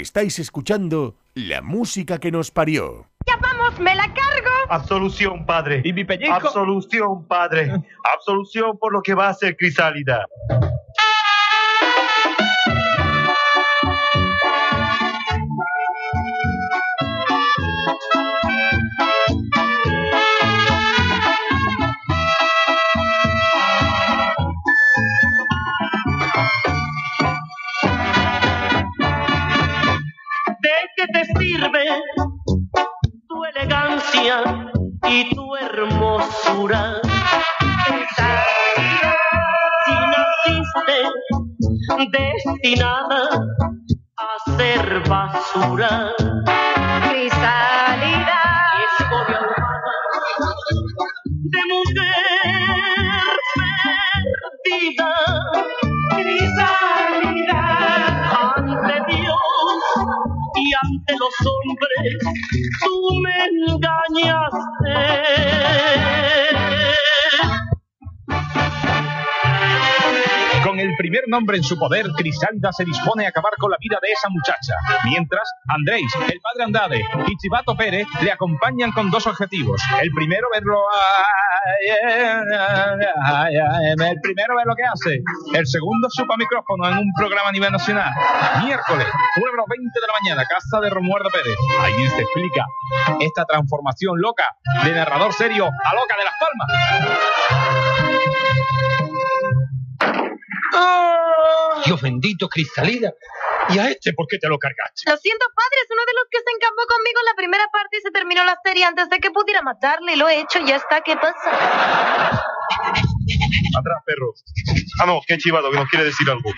Estáis escuchando la música que nos parió. ¡Ya vamos, me la cargo! Absolución, padre. ¿Y mi pellizco? Absolución, padre. Absolución por lo que va a hacer Crisálida. Nombre en su poder, Crisálida se dispone a acabar con la vida de esa muchacha. Mientras, Andrés, el padre Andade y Chivato Pérez le acompañan con dos objetivos. El primero, verlo. El primero, ver lo que hace. El segundo, supa micrófono en un programa a nivel nacional. Miércoles, 9 a 20 de la mañana, casa de Romualdo Pérez. Ahí se explica esta transformación loca de narrador serio a loca de las palmas. Dios bendito, Cristalina. ¿Y a este por qué te lo cargaste? Lo siento, padre, es uno de los que se encapó conmigo en la primera parte y se terminó la serie antes de que pudiera matarle. Lo he hecho, ya está, ¿qué pasa? Atrás, perro. Ah, no, qué chivado, que nos quiere decir algo.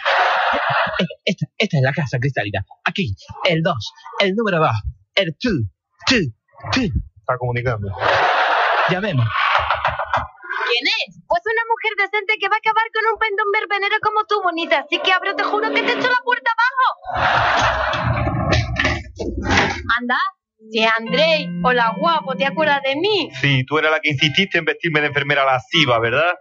Esta, esta es la casa, Cristalina. Aquí, el 2, el número 2, el 2, 2, 2. Está comunicando. Llamemos. ¿Quién es? Pues una mujer decente que va a acabar con un pendón verbenero como tú, bonita. Así que abro, te juro que te echo la puerta abajo. Anda, si Andrei, hola guapo, ¿te acuerdas de mí? Sí, tú eras la que insististe en vestirme de enfermera lasciva, ¿verdad?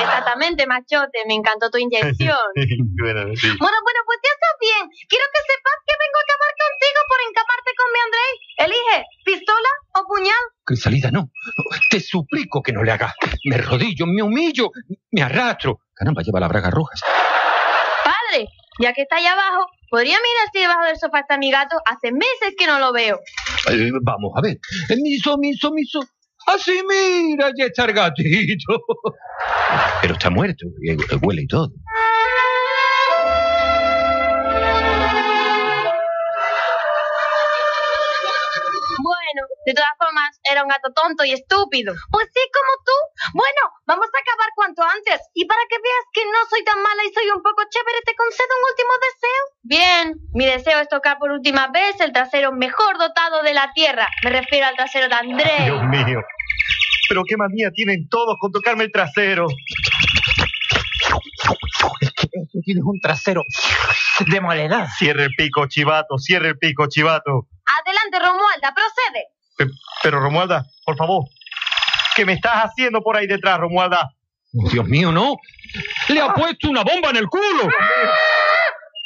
Exactamente, machote, me encantó tu inyección. bueno, sí. Bueno, bueno, pues ya está bien. Quiero que sepas que vengo a acabar contigo por encamarte con mi Andrei. Elige, pistola o puñal. Cristalina, no. Te suplico que no le hagas. Me rodillo, me humillo, me arrastro. Caramba, lleva las bragas rojas. Padre, ya que está ahí abajo, ¿podría mirar si debajo del sofá está mi gato? Hace meses que no lo veo. Eh, vamos a ver. Miso, miso, miso. Así, mira, ya está el gatito. Pero está muerto, y huele y todo. De todas formas, era un gato tonto y estúpido. Pues sí, como tú. Bueno, vamos a acabar cuanto antes. Y para que veas que no soy tan mala y soy un poco chévere, te concedo un último deseo. Bien, mi deseo es tocar por última vez el trasero mejor dotado de la tierra. Me refiero al trasero de Andrés. Dios mío. Pero qué manía tienen todos con tocarme el trasero. Es que tienes un trasero demoledad. Cierre el pico, chivato, cierre el pico, chivato. Adelante, Romualda, procede. Pe- Pero, Romualda, por favor. ¿Qué me estás haciendo por ahí detrás, Romualda? Dios mío, no. Le ha puesto una bomba en el culo.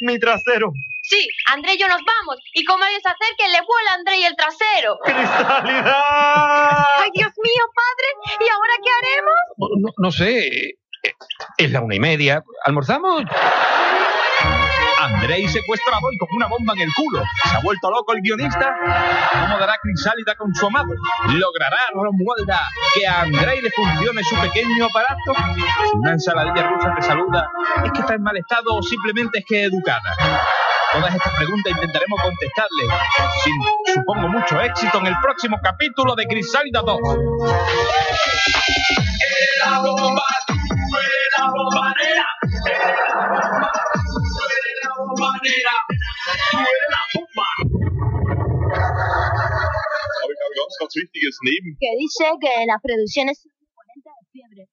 Mi trasero. Sí, Andrés y yo nos vamos. Y como ellos se acerquen, le vuela a Andrés el trasero. ¡Cristalidad! ¡Ay, Dios mío, padre! ¿Y ahora qué haremos? No, no sé. Es la una y media. ¿Almorzamos? Andrei secuestrado y con una bomba en el culo. ¿Se ha vuelto loco el guionista? ¿Cómo dará Crisálida con su amado? ¿Logrará Romualda que a Andrei le funcione su pequeño aparato? Si una ensaladilla rusa te saluda, ¿es que está en mal estado o simplemente es que educada? Todas estas preguntas intentaremos contestarle, sin, supongo, mucho éxito en el próximo capítulo de Crisálida 2. Era bomba, bomba. Ganz, ganz wichtiges Neben. Que dice que las producciones son de fiebre.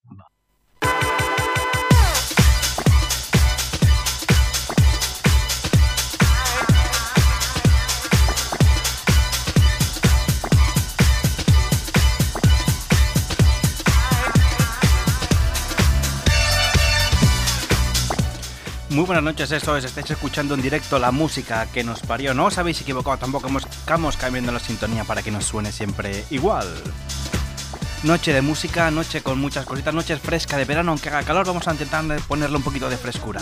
Muy buenas noches, esto es, estáis escuchando en directo la música que nos parió. No os habéis equivocado, tampoco estamos cambiando la sintonía para que nos suene siempre igual. Noche de música, noche con muchas cositas, noche fresca de verano, aunque haga calor, vamos a intentar ponerle un poquito de frescura.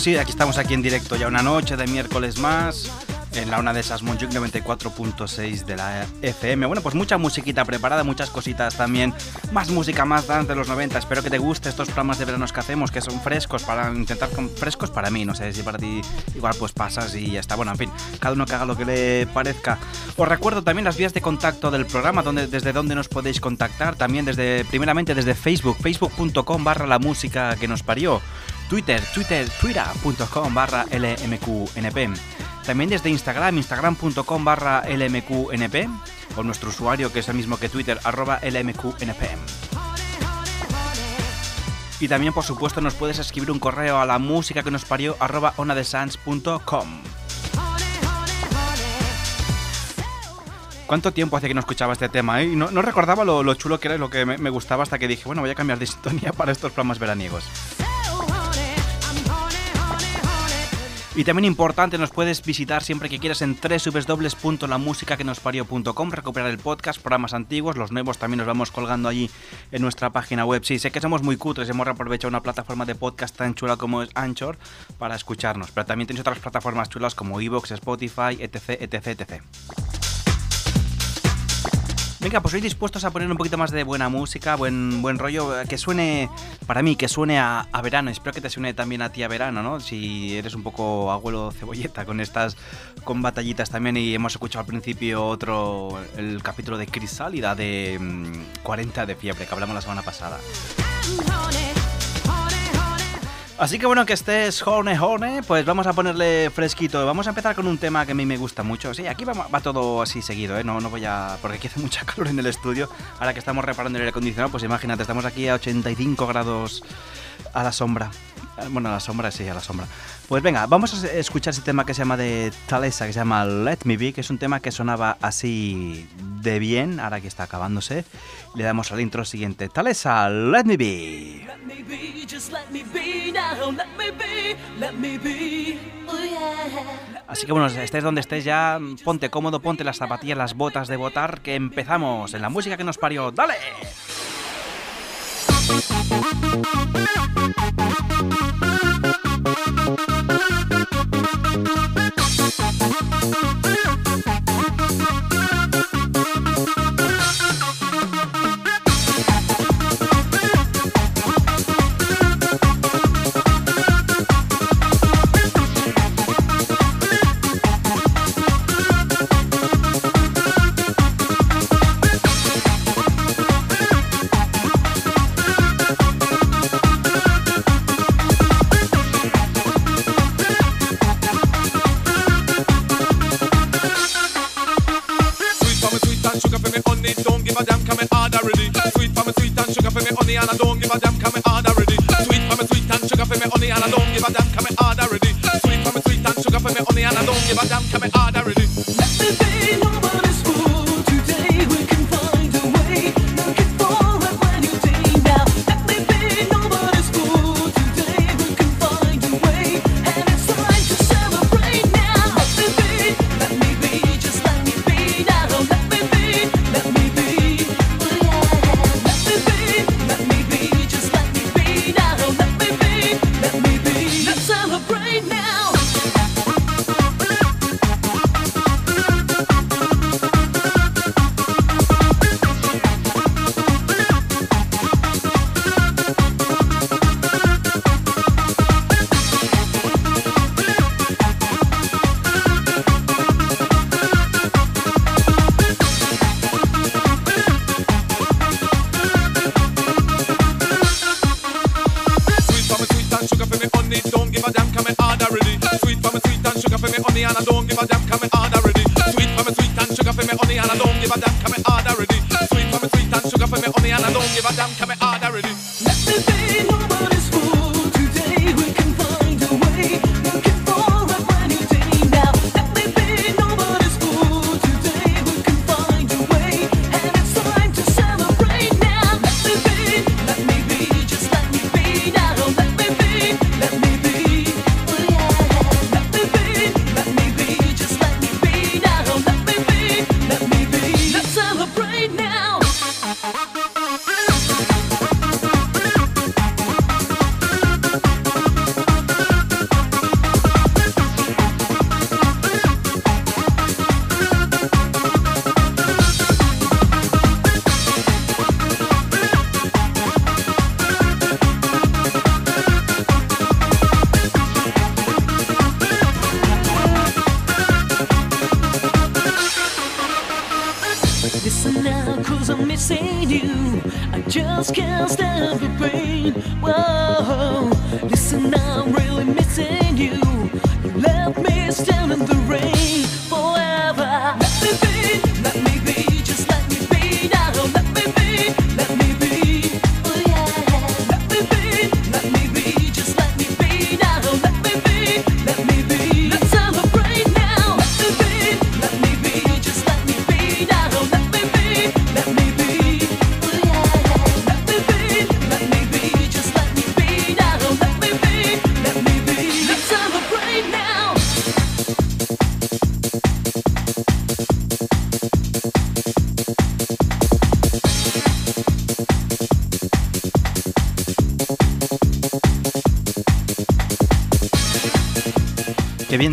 Pues sí, aquí estamos aquí en directo ya una noche de miércoles más en la una de esas Monjuk 94.6 de la FM. Bueno, pues mucha musiquita preparada, muchas cositas también, más música, más dance de los 90. Espero que te guste estos programas de veranos que hacemos, que son frescos para intentar frescos para mí, no sé si para ti igual pues pasas y ya está. Bueno, en fin, cada uno que haga lo que le parezca. Os recuerdo también las vías de contacto del programa, donde, desde donde nos podéis contactar, también desde primeramente desde Facebook, facebook.com barra la música que nos parió. Twitter, twitter, twitter.com barra lmqnp. También desde Instagram, instagram.com barra lmqnp, o nuestro usuario que es el mismo que Twitter, arroba lmqnp. Y también, por supuesto, nos puedes escribir un correo a la música que nos parió arroba onadesans.com. ¿Cuánto tiempo hace que no escuchaba este tema? Eh? No, recordaba lo, chulo que era y lo que me, me, gustaba hasta que dije, bueno, voy a cambiar de sintonía para estos programas veraniegos. Y también importante, nos puedes visitar siempre que quieras en www.lamusicaquenospario.com, recuperar el podcast, programas antiguos, los nuevos también nos vamos colgando allí en nuestra página web. Sí, sé que somos muy cutres, hemos aprovechado una plataforma de podcast tan chula como es Anchor para escucharnos, pero también tenéis otras plataformas chulas como Evox, Spotify, etc, etc, etc. Venga, pues hoy dispuestos a poner un poquito más de buena música, buen, buen rollo, que suene, para mí, que suene a, verano. Espero que te suene también a ti a verano, ¿no? Si eres un poco abuelo cebolleta con estas, con batallitas también. Y hemos escuchado al principio otro, el capítulo de Crisálida de 40 mm, de fiebre, que hablamos la semana pasada. Así que bueno, que estés jone jone, pues vamos a ponerle fresquito. Vamos a empezar con un tema que a mí me gusta mucho. Sí, aquí va, todo así seguido, ¿eh? No, no voy a... porque aquí hace mucha calor en el estudio. Ahora que estamos reparando el aire acondicionado, pues imagínate, estamos aquí a 85 grados a la sombra. Bueno, a la sombra, sí, a la sombra. Pues venga, vamos a escuchar ese tema que se llama de Talesa, que se llama Let Me Be, que es un tema que sonaba así de bien, ahora que está acabándose. Le damos al intro siguiente. Talesa, Let Me Be. Así que bueno, estés donde estés ya, ponte cómodo, ponte las zapatillas, las botas de votar, que empezamos en la música que nos parió. ¡Dale! Thank you. give a damn, can we order it?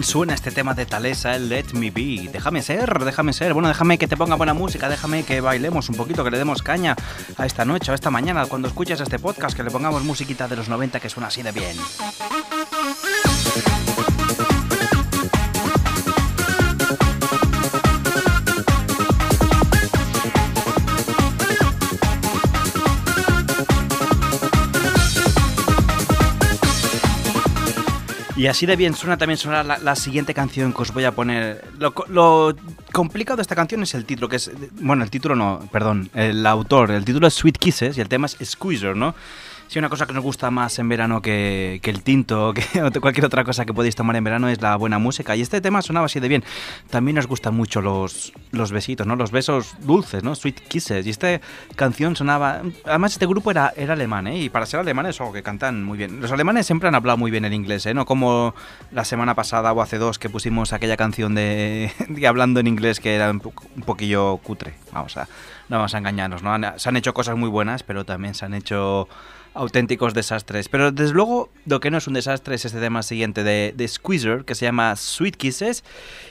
Suena este tema de Talesa, el Let Me Be. Déjame ser, déjame ser. Bueno, déjame que te ponga buena música, déjame que bailemos un poquito, que le demos caña a esta noche o a esta mañana cuando escuches este podcast, que le pongamos musiquita de los 90 que suena así de bien. Y así de bien suena también sonará la, siguiente canción que os voy a poner. Lo, lo complicado de esta canción es el título, que es. Bueno, el título no, perdón, el autor. El título es Sweet Kisses y el tema es Squeezer, ¿no? Si una cosa que nos gusta más en verano que, que el tinto o que cualquier otra cosa que podéis tomar en verano es la buena música. Y este tema sonaba así de bien. También nos gustan mucho los, los besitos, ¿no? Los besos dulces, ¿no? Sweet Kisses. Y esta canción sonaba... Además, este grupo era, era alemán, ¿eh? Y para ser alemanes, ojo, que cantan muy bien. Los alemanes siempre han hablado muy bien el inglés, ¿eh? No como la semana pasada o hace dos que pusimos aquella canción de, de hablando en inglés que era un, po- un poquillo cutre. Vamos a... No vamos a engañarnos, ¿no? Se han hecho cosas muy buenas, pero también se han hecho auténticos desastres. Pero desde luego, lo que no es un desastre es este tema siguiente de, de Squeezer, que se llama Sweet Kisses,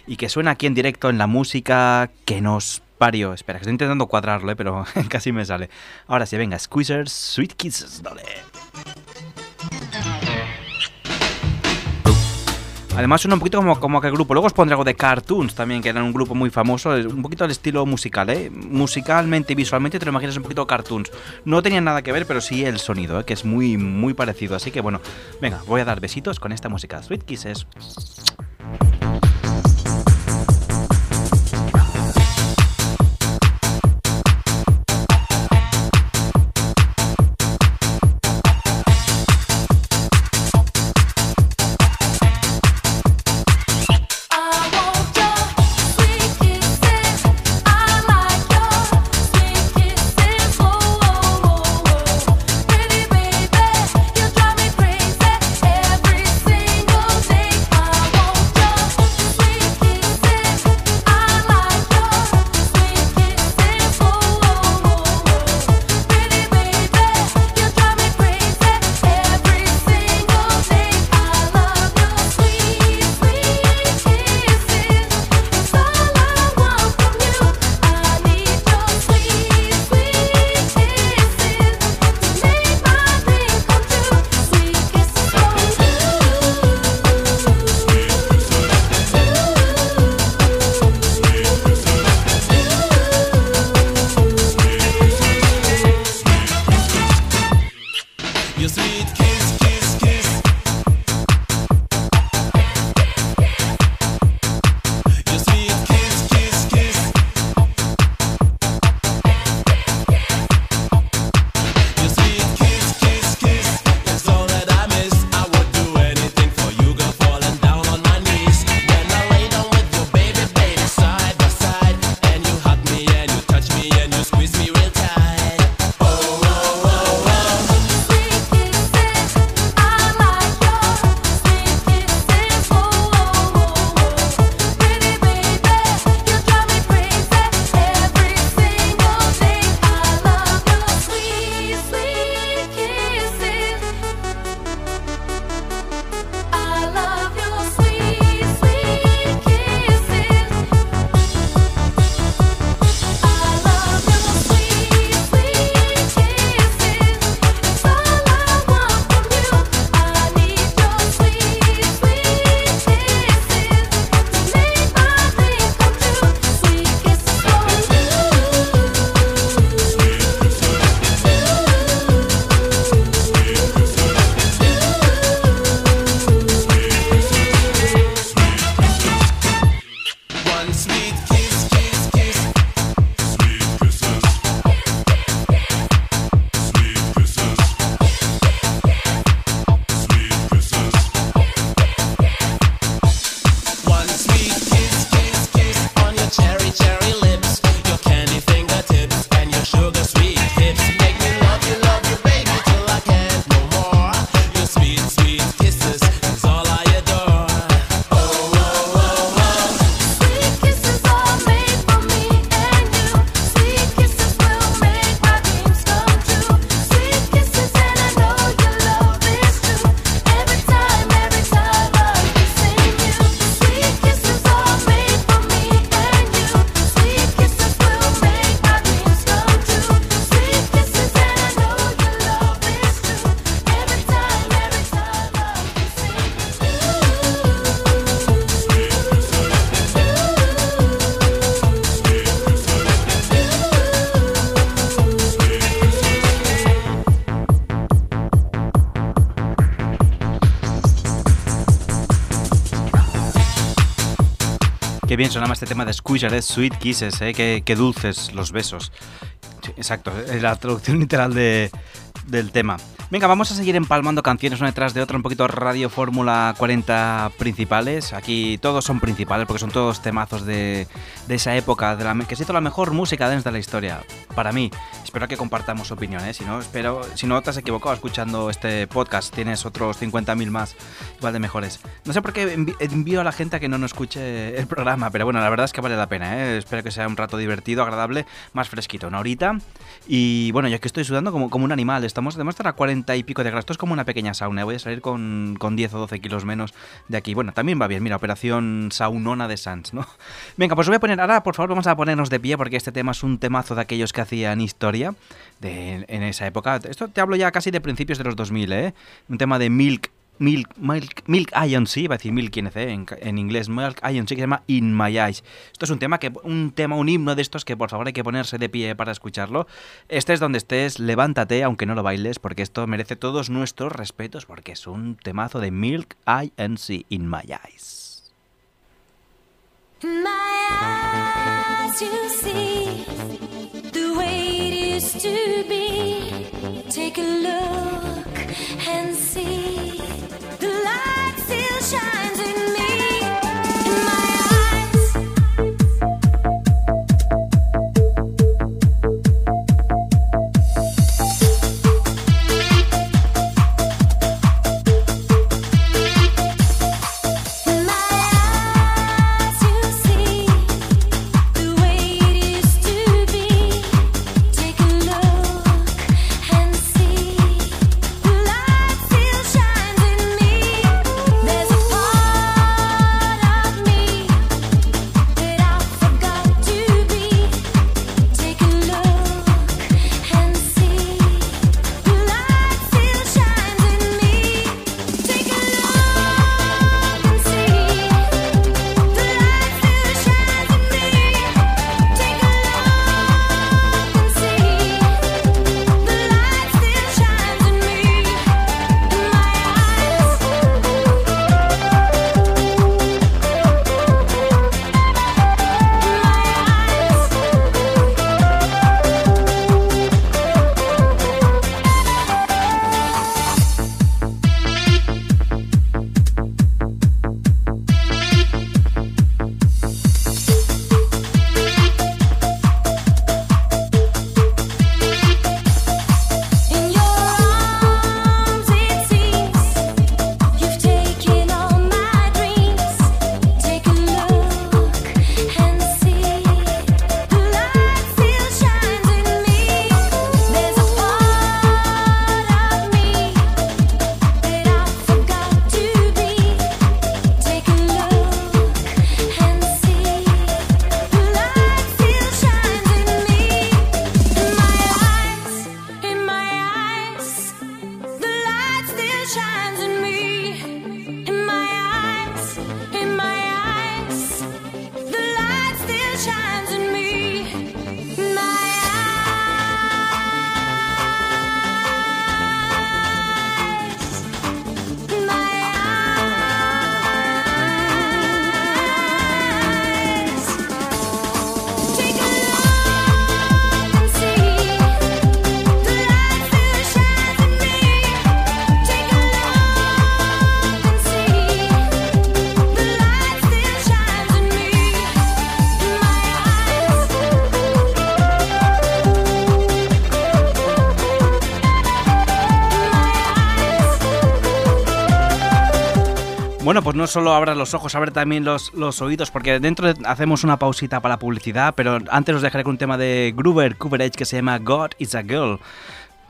y que suena aquí en directo en la música que nos parió. Espera, que estoy intentando cuadrarlo, ¿eh? pero casi me sale. Ahora sí, venga, Squeezer, Sweet Kisses, dale. Además suena un poquito como, como aquel grupo. Luego os pondré algo de Cartoons también, que eran un grupo muy famoso. Un poquito al estilo musical, ¿eh? Musicalmente y visualmente te lo imaginas un poquito Cartoons. No tenían nada que ver, pero sí el sonido, ¿eh? que es muy, muy parecido. Así que bueno, venga, voy a dar besitos con esta música. Sweet Kisses. Bien sonaba este tema de Squeezer, ¿eh? Sweet Kisses, ¿eh? Qué, dulces los besos. Exacto, es la traducción literal de, del tema. Venga, vamos a seguir empalmando canciones una detrás de otra, un poquito Radio Fórmula 40 principales. Aquí todos son principales porque son todos temazos de, de esa época, de la, que se hizo la mejor música dance de la historia. Para mí, espero que compartamos opiniones. Si no, espero, si no te has equivocado escuchando este podcast, tienes otros 50.000 más, igual de mejores. No sé por qué envío a la gente a que no nos escuche el programa, pero bueno, la verdad es que vale la pena. ¿eh? Espero que sea un rato divertido, agradable, más fresquito, una horita. Y bueno, yo que estoy sudando como, como un animal. Estamos, debemos estar a 40 y pico de grados. Esto es como una pequeña sauna. Voy a salir con, con 10 o 12 kilos menos de aquí. Bueno, también va bien. Mira, operación saunona de Sans, ¿no? Venga, pues voy a poner. Ahora, por favor, vamos a ponernos de pie porque este tema es un temazo de aquellos que hacían historia en esa época. Esto te hablo ya casi de principios de los 2000, ¿eh? Un tema de Milk. Milk, Milk, Milk Iron Sea, va a decir Milk INC en, en inglés, Milk Iron Sea, que se llama In My Eyes. Esto es un tema que, un tema, un himno de estos que por favor hay que ponerse de pie para escucharlo. Estés donde estés, levántate, aunque no lo bailes, porque esto merece todos nuestros respetos, porque es un temazo de Milk INC, In My Eyes. My eyes, you see the way it to be. Take a look no solo abras los ojos, abre también los, los oídos, porque dentro de- hacemos una pausita para la publicidad, pero antes os dejaré con un tema de Groover Coverage que se llama God is a Girl.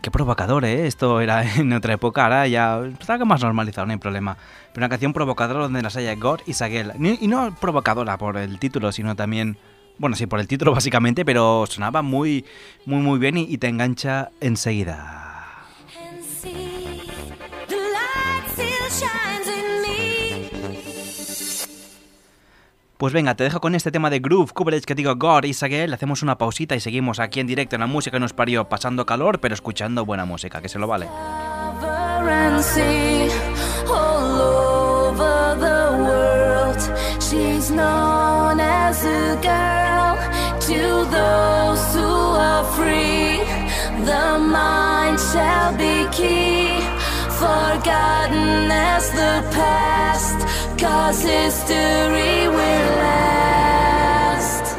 Qué provocador, ¿eh? Esto era en otra época, ahora ya está más normalizado, no hay problema. Pero una canción provocadora donde las haya God is a Girl. Y no provocadora por el título, sino también... Bueno, sí, por el título básicamente, pero sonaba muy, muy, muy bien y, y te engancha enseguida. Pues venga, te dejo con este tema de Groove Coverage que digo God is a Girl. Hacemos una pausita y seguimos aquí en directo en la música que nos parió, pasando calor, pero escuchando buena música, que se lo vale. Forgotten as the past, cause history will last.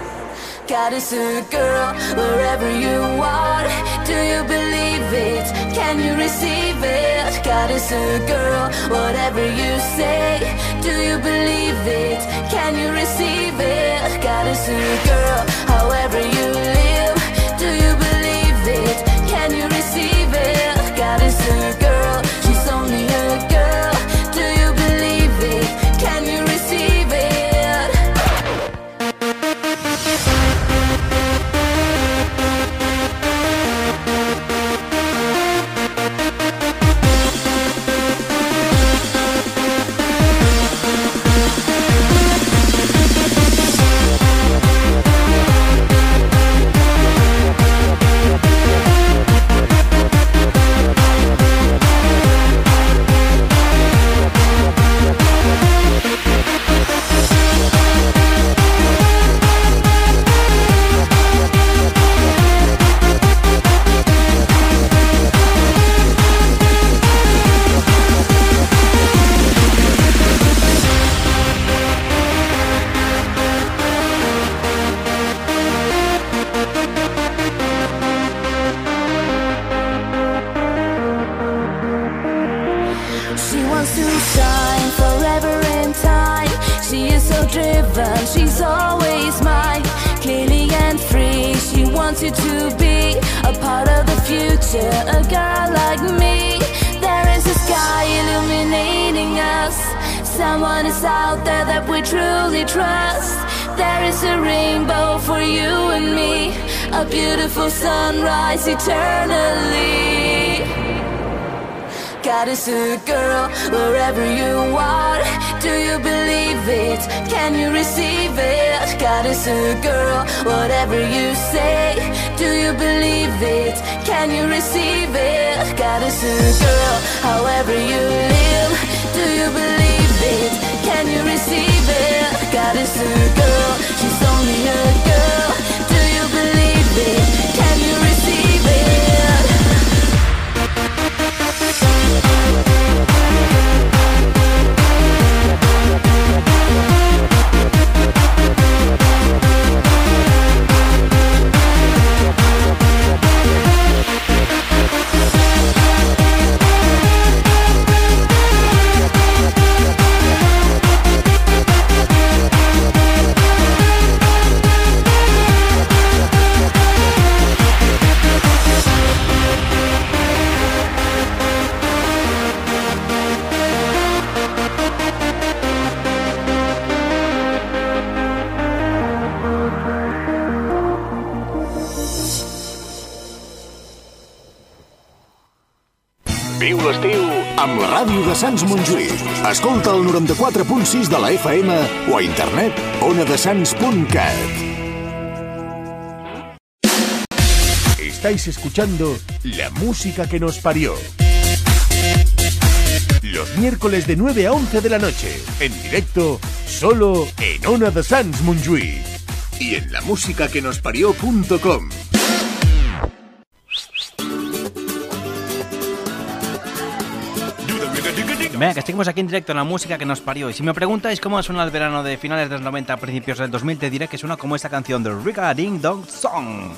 God is a girl wherever you are. Do you believe it? Can you receive it? God is a girl, whatever you say. Do you believe it? Can you receive it? God is a girl, however you live. Do you believe it? Can you receive it? God is a girl, Sants Montjuïc. Escolta el 94.6 de la FM o a internet onadesans.cat. Estáis escuchando la música que nos parió. Los miércoles de 9 a 11 de la noche, en directo, solo en Ona de Sans Montjuïc. Y en la música que nos parió.com. Venga, que seguimos aquí en directo en la música que nos parió. Y si me preguntáis cómo suena el verano de finales de los 90 a principios del 2000, te diré que suena como esta canción de Riga Ding Dong song.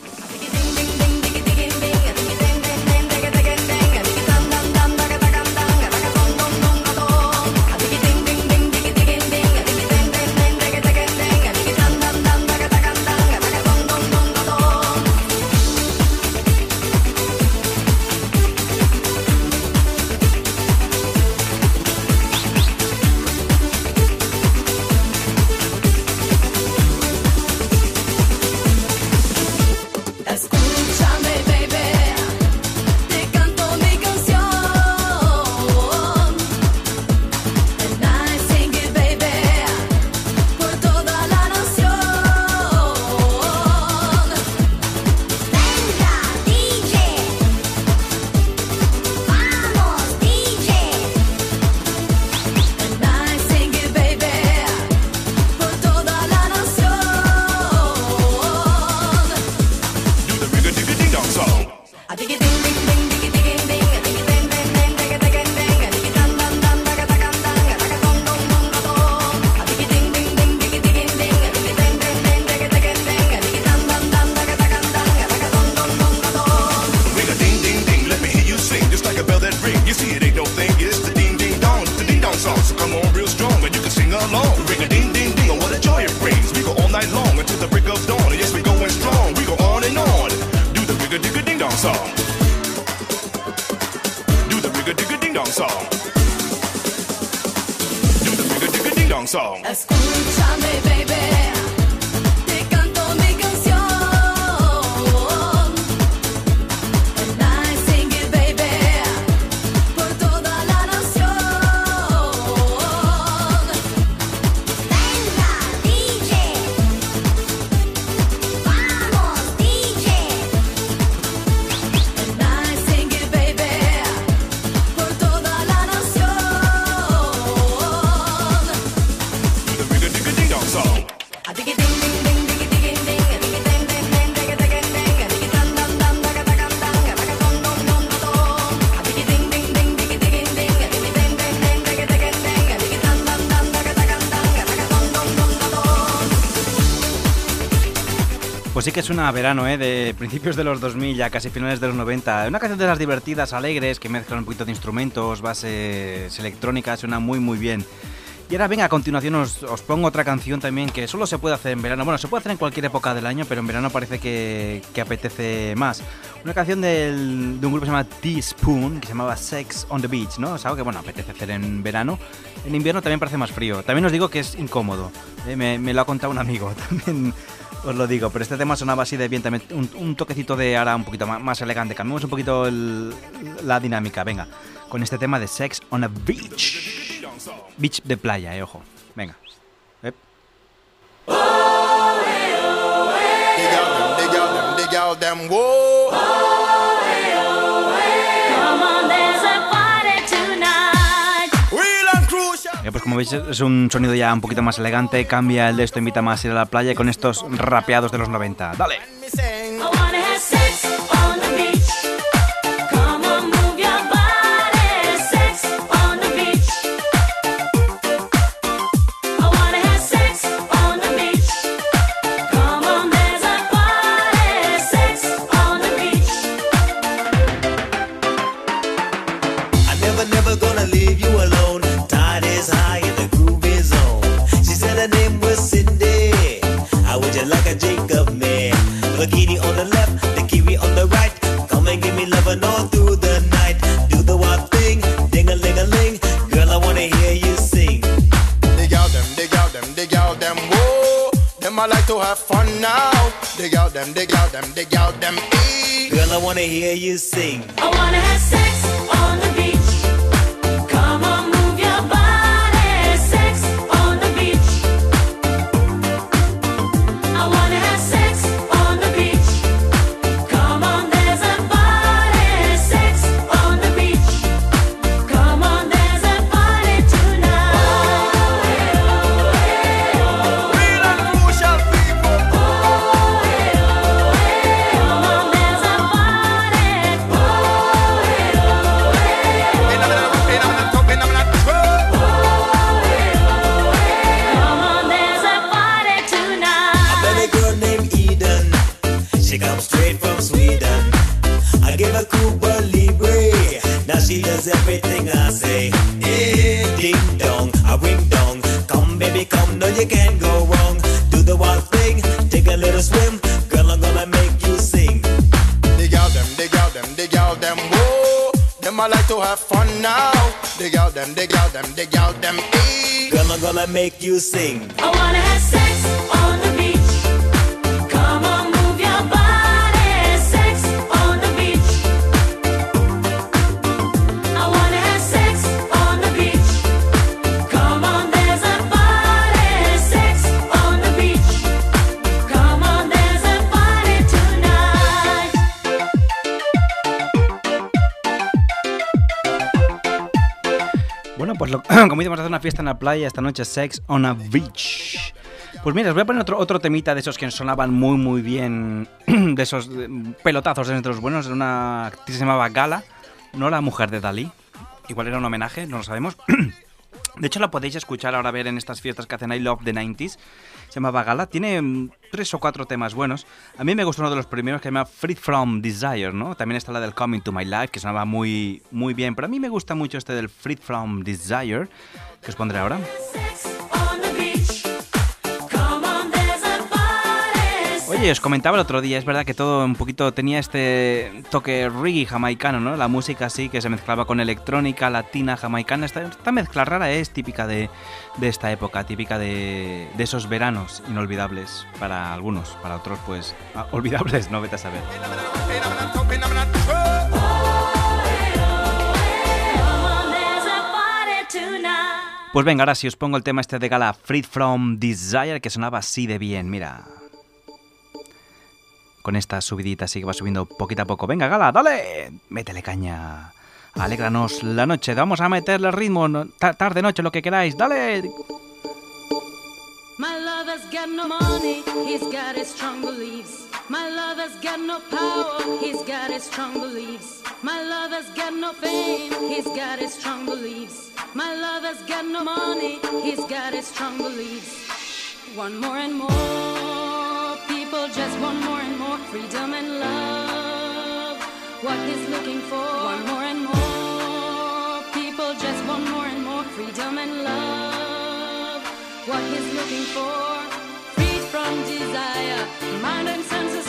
Suena a verano, ¿eh? De principios de los 2000, ya casi finales de los 90. Una canción de las divertidas, alegres, que mezclan un poquito de instrumentos, bases electrónicas, suena muy muy bien. Y ahora venga, a continuación os, os pongo otra canción también que solo se puede hacer en verano. Bueno, se puede hacer en cualquier época del año, pero en verano parece que, que apetece más. Una canción del- de un grupo que se llama Teaspoon, que se llamaba Sex on the Beach, ¿no? Es algo que, bueno, apetece hacer en verano. En invierno también parece más frío. También os digo que es incómodo. ¿eh? Me, me lo ha contado un amigo. También os lo digo. Pero este tema sonaba así de bien. También un, toquecito de ahora un poquito más, elegante. Cambiamos un poquito la dinámica. Venga, con este tema de Sex on a Beach. Beach de playa, eh, ojo. Venga. Como veis es un sonido ya un poquito más elegante. Cambia el de esto, invita más a ir a la playa con estos rapeados de los 90. Dale. them, the gal them. Eh. Girl, I wanna hear have fun now. Dig out them, dig out them, dig out them. Eh. Girl, I'm gonna make you sing. I wanna have sex on the como íbamos a hacer una fiesta en la playa esta noche, Sex on a Beach. Pues mira, os voy a poner otro, otro temita de esos que sonaban muy muy bien, de esos pelotazos de los buenos, de una actriz que se llamaba Gala, no la mujer de Dalí, igual era un homenaje, no lo sabemos. De hecho, la podéis escuchar ahora ver en estas fiestas que hacen I Love the 90s. Se llamaba Gala. Tiene mm, tres o cuatro temas buenos. A mí me gustó uno de los primeros que se llama Free From Desire, ¿no? También está la del Coming to My Life, que sonaba muy, muy bien. Pero a mí me gusta mucho este del Free From Desire, que os pondré ahora. Oye, os comentaba el otro día, es verdad que todo un poquito tenía este toque reggae jamaicano, ¿no? La música así que se mezclaba con electrónica latina jamaicana. Esta, mezcla rara es típica de, de esta época, típica de, de esos veranos inolvidables para algunos, para otros pues ah, olvidables, no vete a saber. Pues venga, ahora sí os pongo el tema este de gala Free From Desire que sonaba así de bien, mira. Con esta subidita así que va subiendo poquito a poco. Venga, gala, dale, métele caña. Alégranos la noche, vamos a meterle ritmo, tarde, noche, lo que queráis, dale. My lover's got no money, he's got his strong beliefs. My lover's got no power, he's got his strong beliefs. My lover's got no fame, he's got his strong beliefs. My lover's got no money, he's got his strong beliefs. One more and more, people just want more and more freedom and love. What he's looking for, one more and more, people just want more and more freedom and love what he's looking for. Freed from desire, mind and senses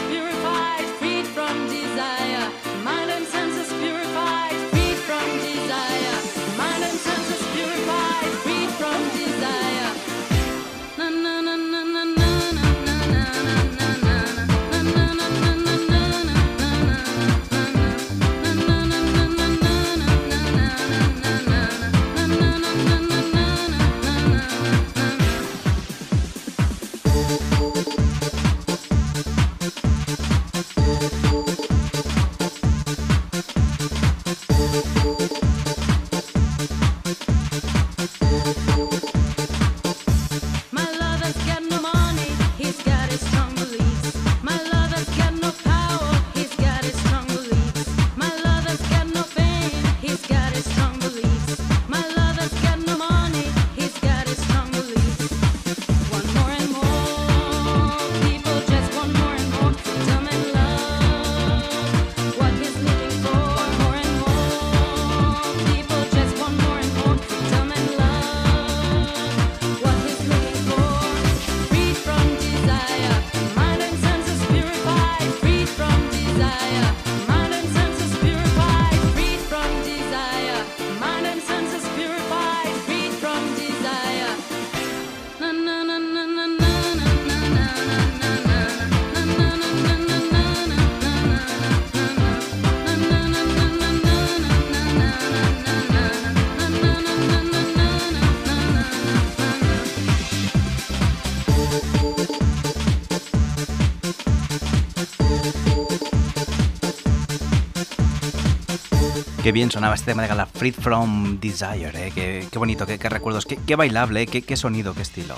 Qué bien sonaba este tema de gala Free From Desire, eh. qué, bonito, qué, recuerdos, qué, bailable, eh, qué, sonido, qué estilo.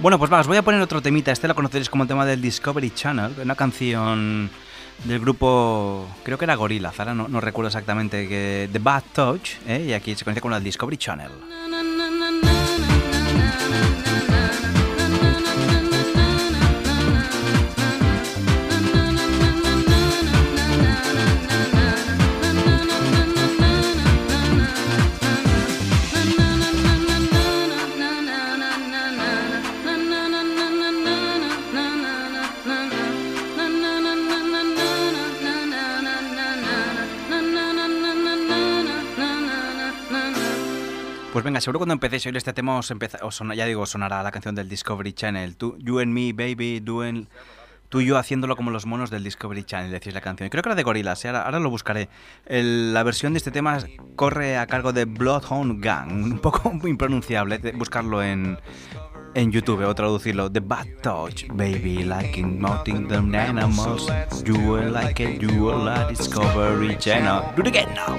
Bueno, pues va, os voy a poner otro temita. Este lo conoceréis como el tema del Discovery Channel, una canción del grupo, creo que era Gorillaz, ahora no, recuerdo exactamente, que The Bad Touch, ¿eh? y aquí se conoce como el Discovery Channel. Pues venga, seguro cuando empecéis a oír este tema os empeza- os ya digo, sonará la canción del Discovery Channel. Tú, you and me, baby, doing... Tú y yo haciéndolo como los monos del Discovery Channel, decís la canción. Creo que era de Gorillaz, ¿eh? ahora, lo buscaré. La versión de este tema corre a cargo de Bloodhound Gang, un poco impronunciable, buscarlo en, en YouTube o traducirlo. The Bad Touch, baby, like in the animals. You are like you are like Discovery Channel. Do it again now.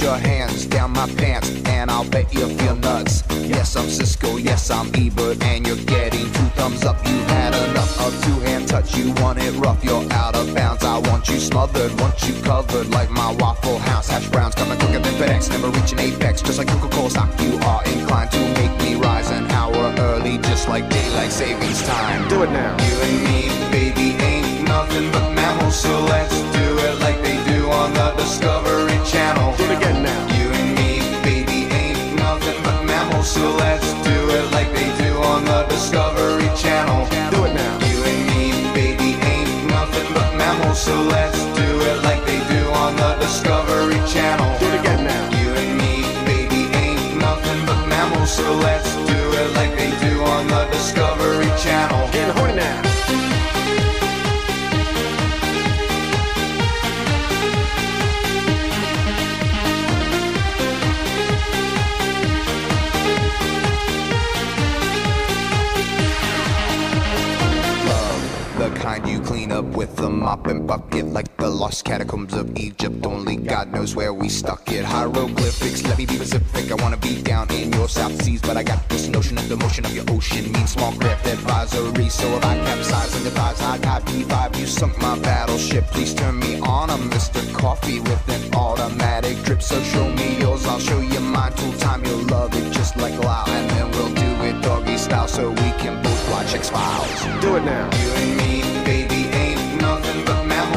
Put your hands down my pants, and I'll bet you feel nuts. Yes, I'm Cisco, yes, I'm Ebert, and you're getting two thumbs up. You had enough of two hand touch, you want it rough, you're out of bounds. I want you smothered, want you covered like my Waffle House. Hash browns coming quicker than FedEx, never reaching apex, just like Coca Cola stock. You are inclined to make me rise an hour early, just like daylight savings time. Do it now. You and me, baby, ain't nothing but mammals, so let's so let's do it like You clean up with a mop and bucket Like the lost catacombs of Egypt. Only God knows where we stuck it. Hieroglyphics, let me be specific. I wanna be down in your South Seas But I got this notion of the motion of your ocean. Means small craft advisory So if I capsize and devise high tide P5 You sunk my battleship Please turn me on. I'm Mr. Coffee with an automatic drip So show me yours, I'll show you mine Tool time, you'll love it just like Lao And then we'll do it doggy style So we can both watch X-Files. Do it now. You and me, baby, ain't nothing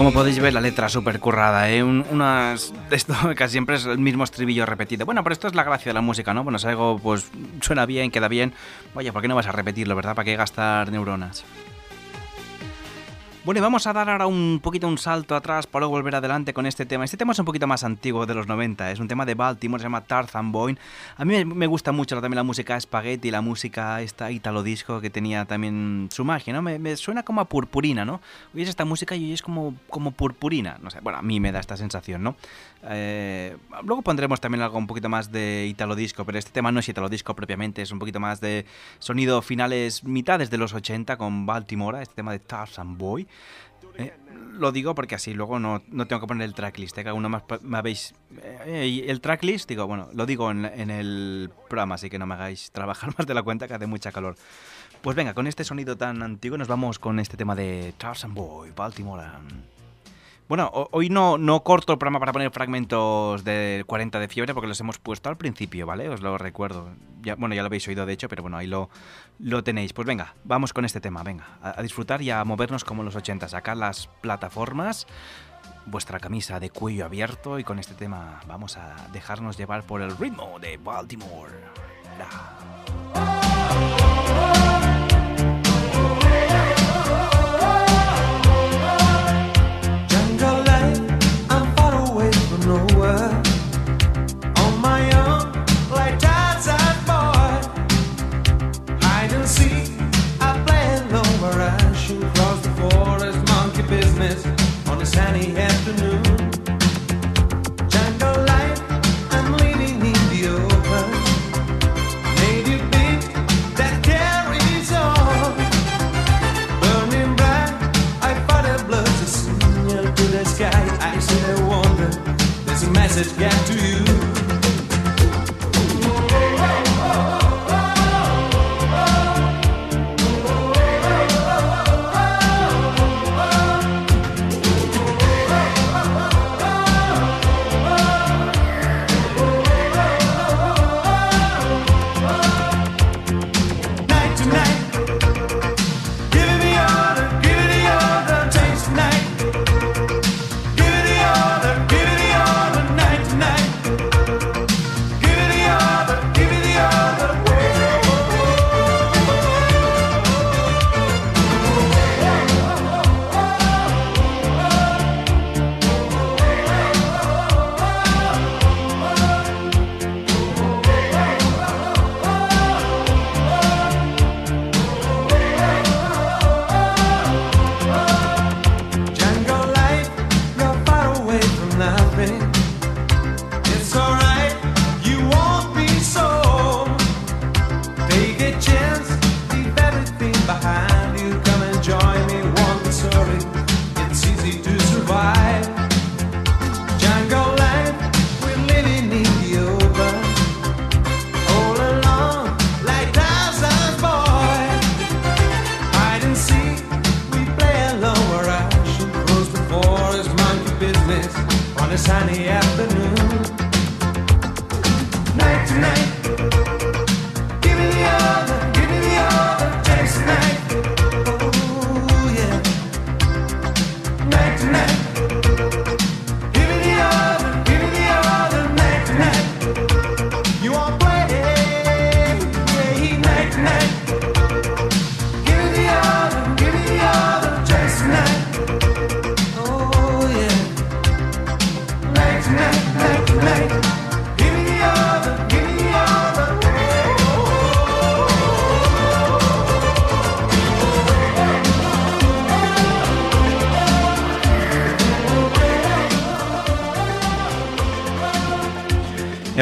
Como podéis ver, la letra súper currada, ¿eh? Un- unas... Esto casi siempre es el mismo estribillo repetido. Bueno, pero esto es la gracia de la música, ¿no? Bueno, si algo pues suena bien, queda bien. Oye, ¿por qué no vas a repetirlo, verdad? ¿Para qué gastar neuronas? Bueno, vamos a dar ahora un poquito un salto atrás para luego volver adelante con este tema. Este tema es un poquito más antiguo de los 90, es un tema de Baltimore, se llama Tarzan Boy. A mí me- gusta mucho también la música spaghetti, la música esta italo disco que tenía también su magia, ¿no? Me, me suena como a purpurina, ¿no? Oyes esta música y oyes como, como purpurina, no sé, bueno, a mí me da esta sensación, ¿no? Eh, luego pondremos también algo un poquito más de italo disco, pero este tema no es italo disco propiamente, es un poquito más de sonido finales, mitades de los 80 con Baltimore, este tema de Tarzan Boy. Eh, lo digo porque así luego no, no tengo que poner el tracklist, ¿eh? que alguno más me habéis... el tracklist, digo, bueno, lo digo en, en el programa, así que no me hagáis trabajar más de la cuenta, que hace mucha calor. Pues venga, con este sonido tan antiguo nos vamos con este tema de Tarzan Boy, Baltimore. Bueno, ho- hoy no, no corto el programa para poner fragmentos de 40 de fiebre porque los hemos puesto al principio, ¿vale? Os lo recuerdo. Bueno, ya lo habéis oído de hecho, pero bueno, ahí lo, lo tenéis. Pues venga, vamos con este tema, venga. A, disfrutar y a movernos como los 80. Sacar las plataformas, vuestra camisa de cuello abierto y con este tema vamos a dejarnos llevar por el ritmo de Baltimore. Message get to you.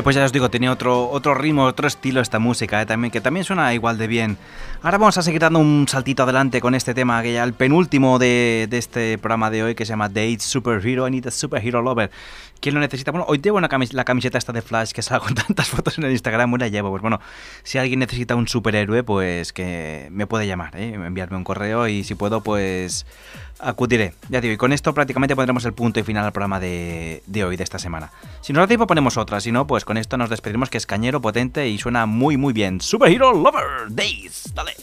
Pues ya os digo, tenía otro, otro ritmo, otro estilo esta música, eh, también, que también suena igual de bien. Ahora vamos a seguir dando un saltito adelante con este tema, que ya el penúltimo de, este programa de hoy, que se llama Date Superhero, I Need a Superhero Lover. ¿Quién lo necesita? Bueno, hoy llevo una la camiseta esta de Flash que salgo con tantas fotos en el Instagram, una llevo. Pues bueno, si alguien necesita un superhéroe, pues que me puede llamar, ¿eh? enviarme un correo y si puedo, pues acudiré. Ya digo, y con esto prácticamente pondremos el punto y final al programa de, hoy, de esta semana. Si nos da tiempo ponemos otra, si no, pues con esto nos despediremos que es cañero, potente y suena muy muy bien. Superhero Lover Days, dale.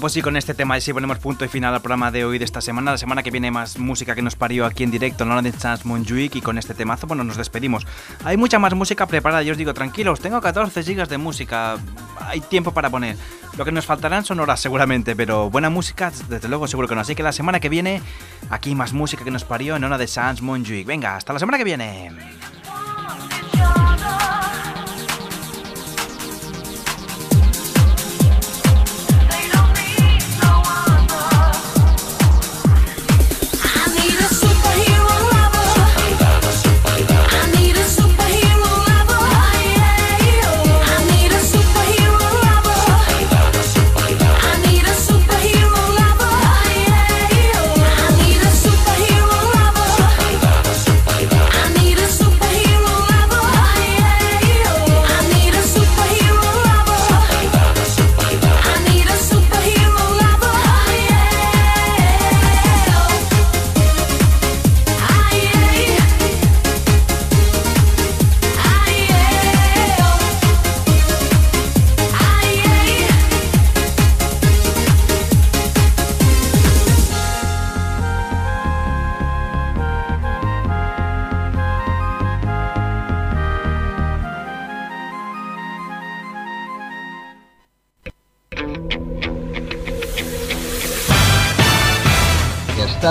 Bueno, pues sí, con este tema y sí ponemos punto y final al programa de hoy de esta semana. La semana que viene más música que nos parió aquí en directo en la de Chance Monjuic y con este temazo, bueno, nos despedimos. Hay mucha más música preparada, yo os digo, tranquilos, tengo 14 gigas de música. hay tiempo para poner. Lo que nos faltarán son horas seguramente, pero buena música, desde luego seguro que no. Así que la semana que viene, aquí más música que nos parió en hora de Sans Montjuic. Venga, hasta la semana que viene.